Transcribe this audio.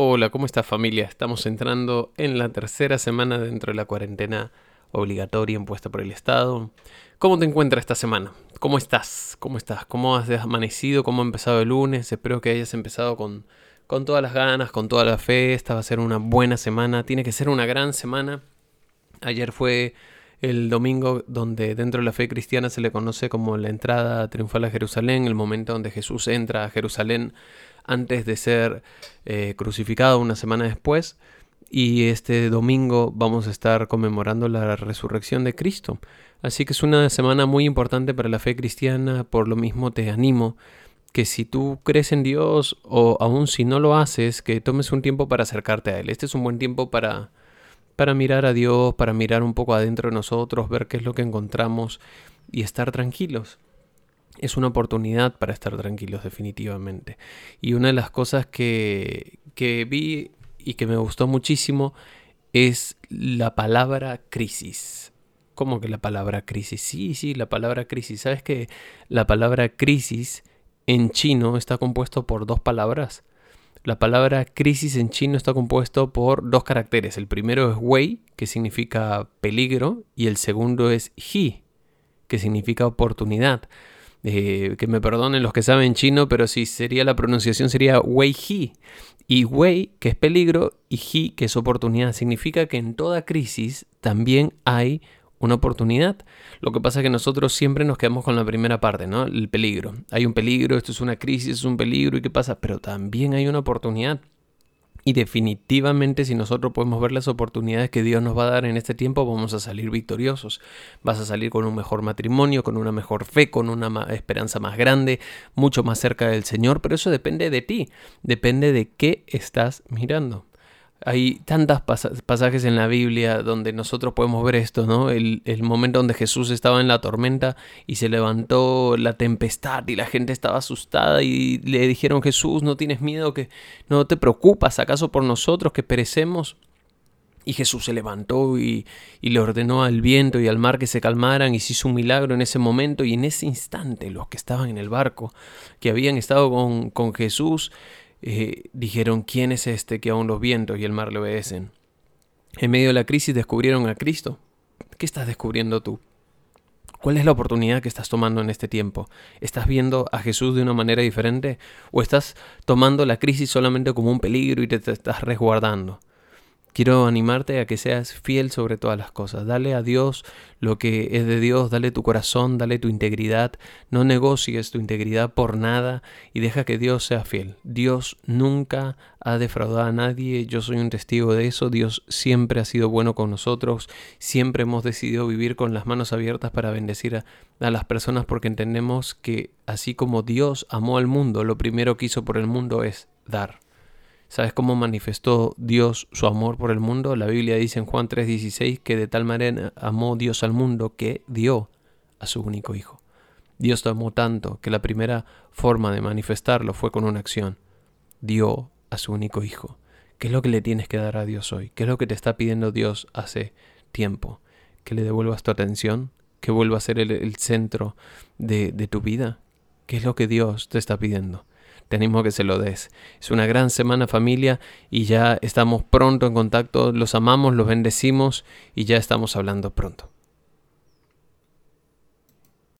Hola, ¿cómo está familia? Estamos entrando en la tercera semana dentro de la cuarentena obligatoria impuesta por el Estado. ¿Cómo te encuentras esta semana? ¿Cómo estás? ¿Cómo estás? ¿Cómo has amanecido? ¿Cómo ha empezado el lunes? Espero que hayas empezado con, con todas las ganas, con toda la fe. Esta va a ser una buena semana. Tiene que ser una gran semana. Ayer fue el domingo donde dentro de la fe cristiana se le conoce como la entrada triunfal a Jerusalén, el momento donde Jesús entra a Jerusalén antes de ser eh, crucificado una semana después. Y este domingo vamos a estar conmemorando la resurrección de Cristo. Así que es una semana muy importante para la fe cristiana, por lo mismo te animo que si tú crees en Dios o aún si no lo haces, que tomes un tiempo para acercarte a Él. Este es un buen tiempo para, para mirar a Dios, para mirar un poco adentro de nosotros, ver qué es lo que encontramos y estar tranquilos es una oportunidad para estar tranquilos definitivamente. Y una de las cosas que, que vi y que me gustó muchísimo es la palabra crisis. ¿Cómo que la palabra crisis? Sí, sí, la palabra crisis. ¿Sabes que la palabra crisis en chino está compuesto por dos palabras? La palabra crisis en chino está compuesto por dos caracteres. El primero es wei, que significa peligro, y el segundo es hi, que significa oportunidad. Eh, que me perdonen los que saben chino, pero si sería la pronunciación sería Wei Hi. Y Wei, que es peligro, y Hi, que es oportunidad. Significa que en toda crisis también hay una oportunidad. Lo que pasa es que nosotros siempre nos quedamos con la primera parte, ¿no? El peligro. Hay un peligro, esto es una crisis, es un peligro, ¿y qué pasa? Pero también hay una oportunidad. Y definitivamente si nosotros podemos ver las oportunidades que Dios nos va a dar en este tiempo, vamos a salir victoriosos. Vas a salir con un mejor matrimonio, con una mejor fe, con una esperanza más grande, mucho más cerca del Señor, pero eso depende de ti, depende de qué estás mirando. Hay tantas pasajes en la Biblia donde nosotros podemos ver esto, ¿no? El, el, momento donde Jesús estaba en la tormenta y se levantó la tempestad y la gente estaba asustada y le dijeron, Jesús, no tienes miedo, que no te preocupas, ¿acaso por nosotros que perecemos? Y Jesús se levantó y, y, le ordenó al viento y al mar que se calmaran y se hizo un milagro en ese momento y en ese instante los que estaban en el barco, que habían estado con, con Jesús, eh, dijeron, ¿quién es este que aún los vientos y el mar le obedecen? En medio de la crisis descubrieron a Cristo. ¿Qué estás descubriendo tú? ¿Cuál es la oportunidad que estás tomando en este tiempo? ¿Estás viendo a Jesús de una manera diferente? ¿O estás tomando la crisis solamente como un peligro y te, te estás resguardando? Quiero animarte a que seas fiel sobre todas las cosas. Dale a Dios lo que es de Dios, dale tu corazón, dale tu integridad. No negocies tu integridad por nada y deja que Dios sea fiel. Dios nunca ha defraudado a nadie, yo soy un testigo de eso. Dios siempre ha sido bueno con nosotros, siempre hemos decidido vivir con las manos abiertas para bendecir a, las personas porque entendemos que así como Dios amó al mundo, lo primero que hizo por el mundo es dar. ¿Sabes cómo manifestó Dios su amor por el mundo? La Biblia dice en Juan 3:16 que de tal manera amó Dios al mundo que dio a su único Hijo. Dios te amó tanto que la primera forma de manifestarlo fue con una acción. Dio a su único Hijo. ¿Qué es lo que le tienes que dar a Dios hoy? ¿Qué es lo que te está pidiendo Dios hace tiempo? ¿Que le devuelvas tu atención? ¿Que vuelva a ser el, centro de, de tu vida? ¿Qué es lo que Dios te está pidiendo? Te que se lo des. Es una gran semana familia y ya estamos pronto en contacto. Los amamos, los bendecimos y ya estamos hablando pronto.